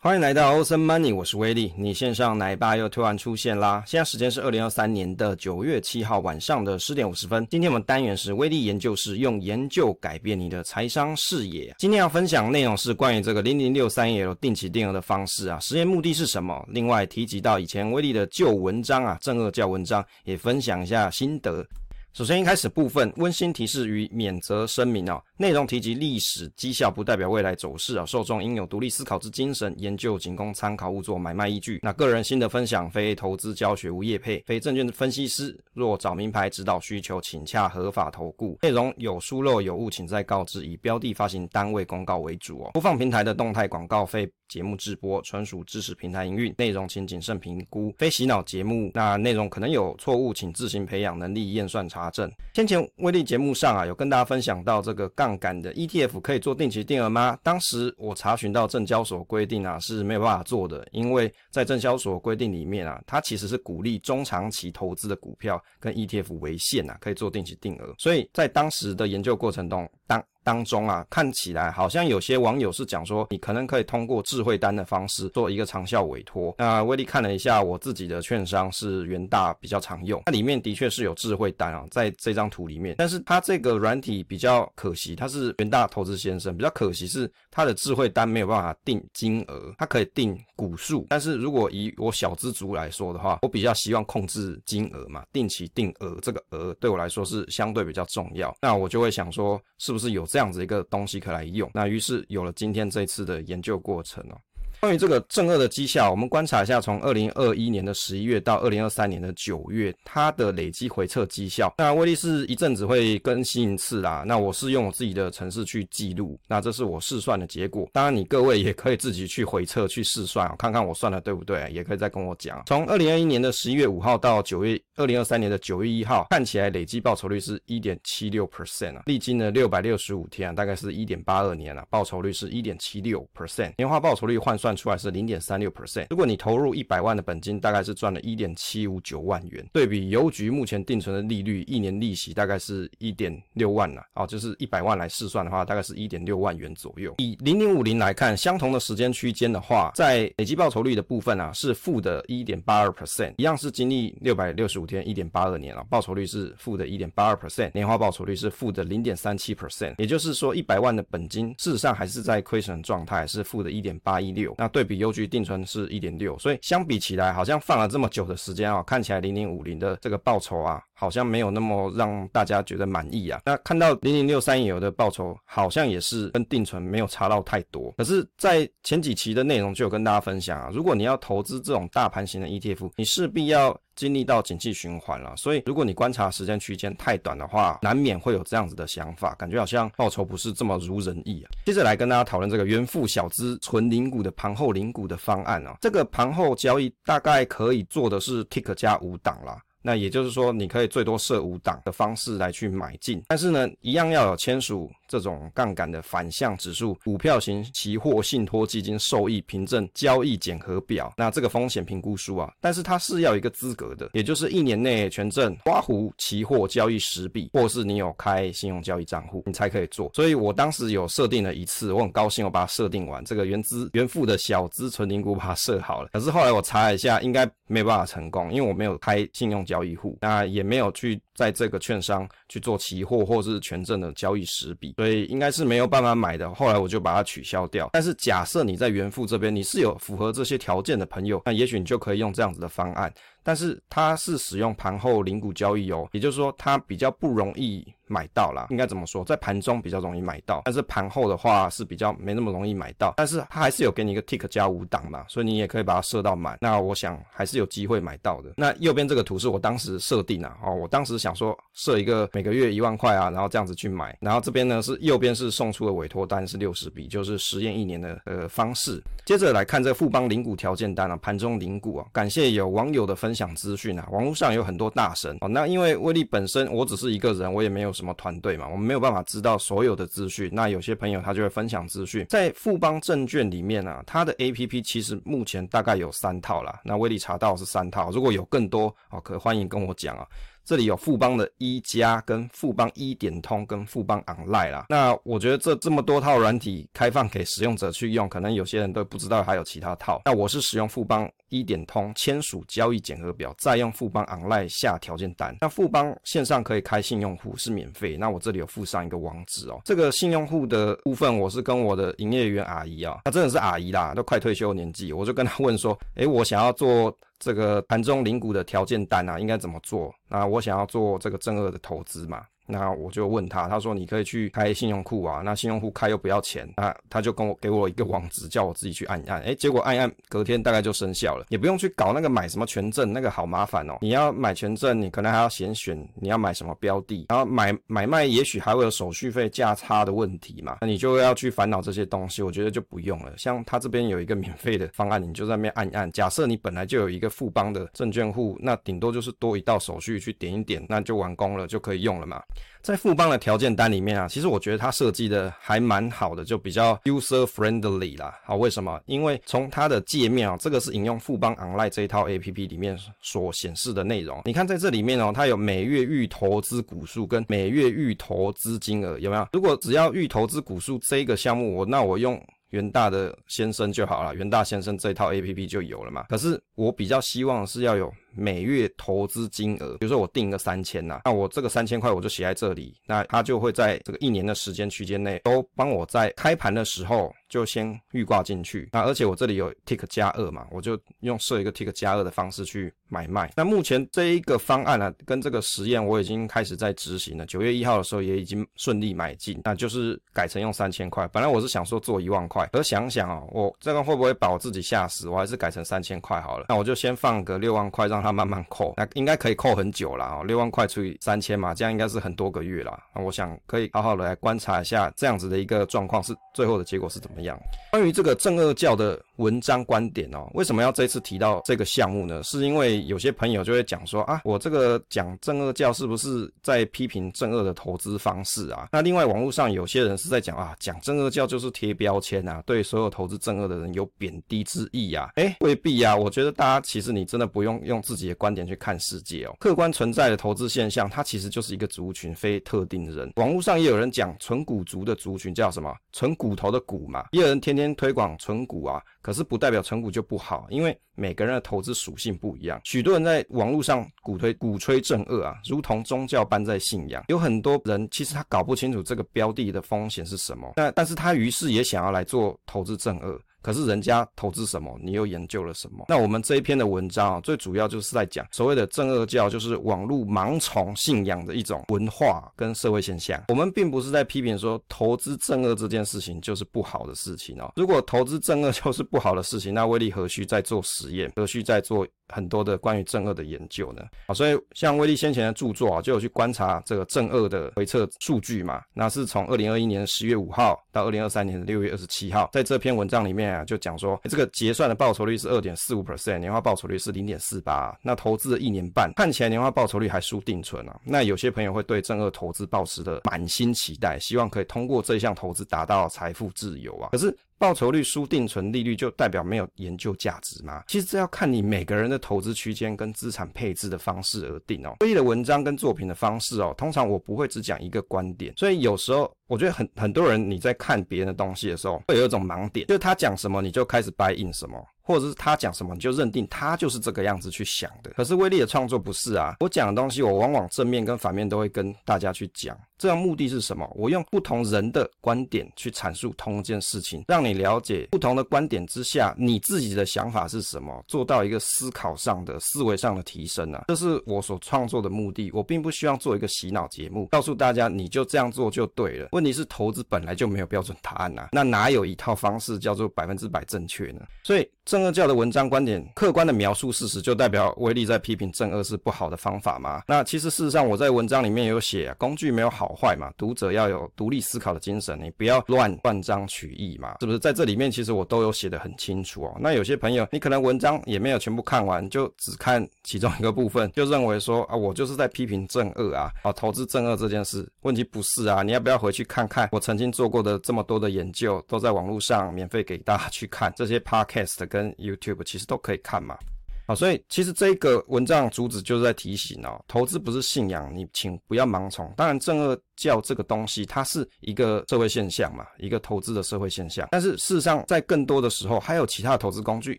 欢迎来到欧森 Money，我是威利。你线上奶爸又突然出现啦！现在时间是二零二三年的九月七号晚上的十点五十分。今天我们单元是威利研究室，用研究改变你的财商视野。今天要分享内容是关于这个零零六三一 L 定期定额的方式啊，实验目的是什么？另外提及到以前威利的旧文章啊，正二教文章也分享一下心得。首先一开始部分温馨提示与免责声明啊，内容提及历史绩效不代表未来走势啊，受众应有独立思考之精神，研究仅供参考，勿作买卖依据。那个人心得分享，非投资教学，无业配，非证券分析师。若找名牌指导需求，请洽合法投顾。内容有疏漏有误，请再告知。以标的发行单位公告为主哦。播放平台的动态广告费。节目直播纯属知识平台营运，内容请谨慎评估，非洗脑节目。那内容可能有错误，请自行培养能力验算查证。先前威力节目上啊，有跟大家分享到这个杠杆的 ETF 可以做定期定额吗？当时我查询到证交所规定啊是没有办法做的，因为在证交所规定里面啊，它其实是鼓励中长期投资的股票跟 ETF 为限啊，可以做定期定额。所以在当时的研究过程中，当当中啊，看起来好像有些网友是讲说，你可能可以通过智慧单的方式做一个长效委托。那威力看了一下，我自己的券商是元大比较常用，它里面的确是有智慧单啊，在这张图里面。但是它这个软体比较可惜，它是元大投资先生，比较可惜是它的智慧单没有办法定金额，它可以定股数。但是如果以我小资族来说的话，我比较希望控制金额嘛，定期定额这个额对我来说是相对比较重要。那我就会想说，是不是有这这样子一个东西可来用，那于是有了今天这次的研究过程哦。关于这个正二的绩效，我们观察一下，从二零二一年的十一月到二零二三年的九月，它的累积回测绩效。那威力是一阵子会更新一次啦。那我是用我自己的程式去记录，那这是我试算的结果。当然，你各位也可以自己去回测去试算，看看我算的对不对，也可以再跟我讲。从二零二一年的十一月五号到九月二零二三年的九月一号，看起来累计报酬率是一点七六 percent 啊，历经了六百六十五天啊，大概是一点八二年了，报酬率是一点七六 percent，年化报酬率换算。算出来是零点三六 percent。如果你投入一百万的本金，大概是赚了一点七五九万元。对比邮局目前定存的利率，一年利息大概是一点六万了。哦，就是一百万来试算的话，大概是一点六万元左右。以零零五零来看，相同的时间区间的话，在累计报酬率的部分啊，是负的一点八二 percent，一样是经历六百六十五天，一点八二年了，报酬率是负的一点八二 percent，年化报酬率是负的零点三七 percent。也就是说，一百万的本金，事实上还是在亏损状态，是负的一点八一六。那对比优局定存是一点六，所以相比起来，好像放了这么久的时间啊，看起来零零五零的这个报酬啊，好像没有那么让大家觉得满意啊。那看到零零六三有的报酬，好像也是跟定存没有差到太多。可是，在前几期的内容就有跟大家分享啊，如果你要投资这种大盘型的 ETF，你势必要。经历到景气循环了，所以如果你观察时间区间太短的话，难免会有这样子的想法，感觉好像报酬不是这么如人意啊。接着来跟大家讨论这个元富小资存零股的盘后零股的方案啊，这个盘后交易大概可以做的是 tick 加五档啦。那也就是说，你可以最多设五档的方式来去买进，但是呢，一样要有签署这种杠杆的反向指数股票型期货信托基金受益凭证交易检核表，那这个风险评估书啊，但是它是要一个资格的，也就是一年内权证花湖期货交易十笔，或是你有开信用交易账户，你才可以做。所以我当时有设定了一次，我很高兴我把它设定完，这个原资原付的小资存零股把它设好了。可是后来我查了一下，应该没办法成功，因为我没有开信用交易户，那也没有去在这个券商去做期货或者是权证的交易实笔，所以应该是没有办法买的。后来我就把它取消掉。但是假设你在元富这边你是有符合这些条件的朋友，那也许你就可以用这样子的方案。但是它是使用盘后零股交易哦，也就是说它比较不容易买到啦。应该怎么说？在盘中比较容易买到，但是盘后的话是比较没那么容易买到。但是它还是有给你一个 tick 加五档嘛，所以你也可以把它设到满。那我想还是有机会买到的。那右边这个图是我当时设定啊，哦，我当时想说设一个每个月一万块啊，然后这样子去买。然后这边呢是右边是送出的委托单是六十笔，就是实验一年的呃方式。接着来看这个富邦零股条件单啊，盘中零股啊，感谢有网友的分享。讲资讯啊，网络上有很多大神哦。那因为威力本身我只是一个人，我也没有什么团队嘛，我们没有办法知道所有的资讯。那有些朋友他就会分享资讯，在富邦证券里面啊，它的 APP 其实目前大概有三套啦。那威力查到是三套，如果有更多哦，可欢迎跟我讲啊。这里有富邦的一加跟富邦一点通跟富邦 Online 啦。那我觉得这这么多套软体开放给使用者去用，可能有些人都不知道还有其他套。那我是使用富邦一点通签署交易检核表，再用富邦 Online 下条件单。那富邦线上可以开信用户是免费。那我这里有附上一个网址哦。这个信用户的部分，我是跟我的营业员阿姨啊，那真的是阿姨啦，都快退休年纪，我就跟她问说，诶，我想要做。这个盘中领股的条件单啊，应该怎么做？那我想要做这个正二的投资嘛。那我就问他，他说你可以去开信用库啊，那信用户开又不要钱，那他就跟我给我一个网址，叫我自己去按一按，诶，结果按一按，隔天大概就生效了，也不用去搞那个买什么权证，那个好麻烦哦。你要买权证，你可能还要先选你要买什么标的，然后买买卖也许还会有手续费价差的问题嘛，那你就要去烦恼这些东西，我觉得就不用了。像他这边有一个免费的方案，你就在那边按一按。假设你本来就有一个富邦的证券户，那顶多就是多一道手续去点一点，那就完工了，就可以用了嘛。在富邦的条件单里面啊，其实我觉得它设计的还蛮好的，就比较 user friendly 啦。好，为什么？因为从它的界面啊，这个是引用富邦 Online 这一套 APP 里面所显示的内容。你看在这里面哦，它有每月预投资股数跟每月预投资金额，有没有？如果只要预投资股数这个项目，我那我用。元大的先生就好了，元大先生这套 APP 就有了嘛。可是我比较希望是要有每月投资金额，比如说我定个三千呐，那我这个三千块我就写在这里，那他就会在这个一年的时间区间内都帮我在开盘的时候就先预挂进去。那而且我这里有 tick 加二嘛，我就用设一个 tick 加二的方式去买卖。那目前这一个方案呢、跟这个实验我已经开始在执行了。九月一号的时候也已经顺利买进，那就是改成用三千块。本来我是想说做一万块，而想想啊，我这个会不会把我自己吓死？我还是改成三千块好了。那我就先放个六万块，让让它慢慢扣。那应该可以扣很久了啊，六万块除以三千嘛，这样应该是很多个月了。那我想可以好好的来观察一下这样子的一个状况是最后的结果是怎么样。关于这个正二教的文章观点哦，为什么要这次提到这个项目呢？是因为有些朋友就会讲说啊，我这个讲正二教是不是在批评正二的投资方式啊？那另外网络上有些人是在讲啊，讲正二教就是贴标签啊，对所有投资正二的人有贬低之意啊。诶，未必啊，我觉得大家其实你真的不用用自己的观点去看世界哦，客观存在的投资现象，它其实就是一个族群，非特定人。网络上也有人讲纯股族的族群叫什么？纯骨头的股嘛，也有人天天推广纯股啊。可是不代表成股就不好，因为每个人的投资属性不一样。许多人在网络上鼓推、鼓吹正二啊，如同宗教般在信仰。有很多人其实他搞不清楚这个标的的风险是什么，那但是他于是也想要来做投资正二。可是人家投资什么，你又研究了什么？那我们这一篇的文章啊，最主要就是在讲所谓的正二教，就是网络盲从信仰的一种文化跟社会现象。我们并不是在批评说投资正二这件事情就是不好的事情哦。如果投资正二就是不好的事情，那威力何须再做实验？何须再做？很多的关于正二的研究呢，啊，所以像威力先前的著作啊，就有去观察这个正二的回测数据嘛。那是从二零二一年十月五号到二零二三年的六月二十七号，在这篇文章里面啊，就讲说这个结算的报酬率是二点四五 percent，年化报酬率是零点四八。那投资了一年半，看起来年化报酬率还输定存啊。那有些朋友会对正二投资抱持的满心期待，希望可以通过这项投资达到财富自由啊。可是。报酬率输定存利率就代表没有研究价值吗？其实这要看你每个人的投资区间跟资产配置的方式而定哦。所以的文章跟作品的方式哦，通常我不会只讲一个观点，所以有时候我觉得很很多人你在看别人的东西的时候，会有一种盲点，就是他讲什么你就开始 buy in 什么。或者是他讲什么，你就认定他就是这个样子去想的。可是威力的创作不是啊，我讲的东西，我往往正面跟反面都会跟大家去讲。这样目的是什么？我用不同人的观点去阐述同一件事情，让你了解不同的观点之下，你自己的想法是什么，做到一个思考上的思维上的提升啊。这是我所创作的目的。我并不希望做一个洗脑节目，告诉大家你就这样做就对了。问题是投资本来就没有标准答案呐，那哪有一套方式叫做百分之百正确呢？所以。正二教的文章观点，客观的描述事实，就代表威力在批评正二是不好的方法吗？那其实事实上，我在文章里面有写啊，工具没有好坏嘛，读者要有独立思考的精神，你不要乱断章取义嘛，是不是？在这里面，其实我都有写得很清楚哦。那有些朋友，你可能文章也没有全部看完，就只看其中一个部分，就认为说啊，我就是在批评正二啊，啊，投资正二这件事，问题不是啊，你要不要回去看看我曾经做过的这么多的研究，都在网络上免费给大家去看这些 podcast 跟跟 YouTube 其实都可以看嘛。啊。所以其实这个文章主旨就是在提醒哦，投资不是信仰，你请不要盲从。当然，正二教这个东西，它是一个社会现象嘛，一个投资的社会现象。但是事实上，在更多的时候，还有其他的投资工具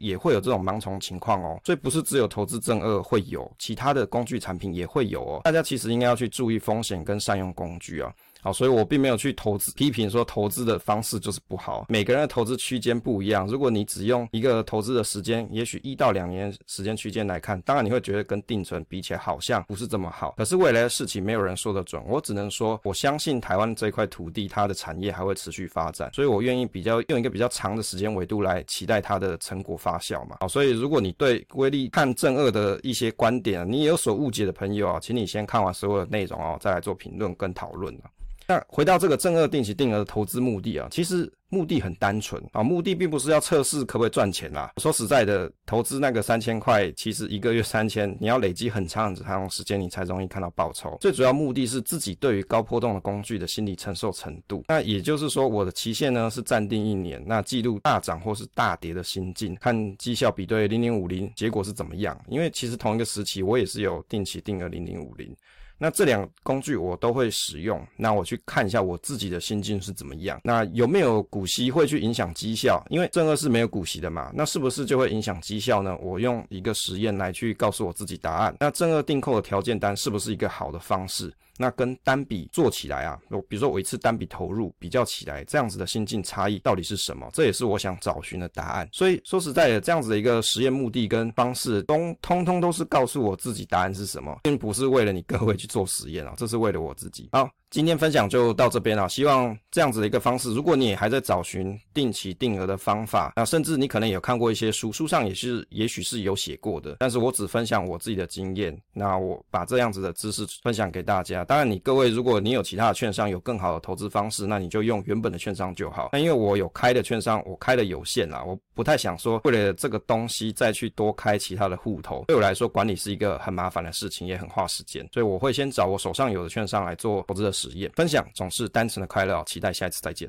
也会有这种盲从情况哦。所以不是只有投资正二会有，其他的工具产品也会有哦。大家其实应该要去注意风险跟善用工具啊。好，所以我并没有去投资批评说投资的方式就是不好。每个人的投资区间不一样，如果你只用一个投资的时间，也许一到两年时间区间来看，当然你会觉得跟定存比起来好像不是这么好。可是未来的事情没有人说得准，我只能说我相信台湾这块土地它的产业还会持续发展，所以我愿意比较用一个比较长的时间维度来期待它的成果发酵嘛。好，所以如果你对威利看正二的一些观点你也有所误解的朋友啊，请你先看完所有的内容哦，再来做评论跟讨论啊。那回到这个正二定期定额的投资目的啊，其实目的很单纯啊，目的并不是要测试可不可以赚钱啦。说实在的，投资那个三千块，其实一个月三千，你要累积很长很长时间，你才容易看到报酬。最主要目的是自己对于高波动的工具的心理承受程度。那也就是说，我的期限呢是暂定一年，那记录大涨或是大跌的心境，看绩效比对零零五零结果是怎么样。因为其实同一个时期，我也是有定期定额零零五零。那这两工具我都会使用，那我去看一下我自己的心境是怎么样。那有没有股息会去影响绩效？因为正二是没有股息的嘛，那是不是就会影响绩效呢？我用一个实验来去告诉我自己答案。那正二定扣的条件单是不是一个好的方式？那跟单笔做起来啊，我比如说我一次单笔投入比较起来，这样子的心境差异到底是什么？这也是我想找寻的答案。所以说实在的，这样子的一个实验目的跟方式，都通通都是告诉我自己答案是什么，并不是为了你各位去做实验啊，这是为了我自己。好。今天分享就到这边了，希望这样子的一个方式，如果你也还在找寻定期定额的方法，那甚至你可能有看过一些书，书上也是也许是有写过的，但是我只分享我自己的经验，那我把这样子的知识分享给大家。当然，你各位如果你有其他的券商有更好的投资方式，那你就用原本的券商就好。那因为我有开的券商，我开的有限啦，我不太想说为了这个东西再去多开其他的户头，对我来说管理是一个很麻烦的事情，也很花时间，所以我会先找我手上有的券商来做投资的。实验分享总是单纯的快乐，期待下一次再见。